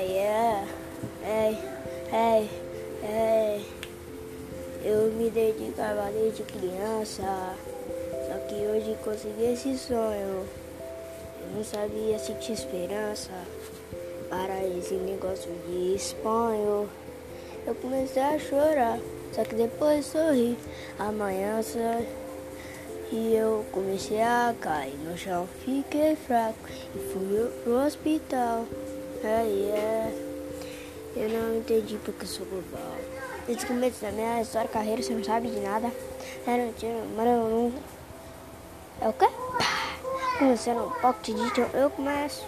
yeah. É, ei, ei, ei. Eu me dedicava desde criança. Só que hoje consegui esse sonho. Eu não sabia se tinha esperança para esse negócio de espanho. Eu comecei a chorar, só que depois sorri. Amanhã só... E eu comecei a cair no chão, fiquei fraco e fui pro hospital. Ai, é. Eu não entendi porque eu sou global. Desde o começo da minha história, carreira, você não sabe de nada. É mentira, mas eu não. É o quê? Como você não pode digital, eu começo.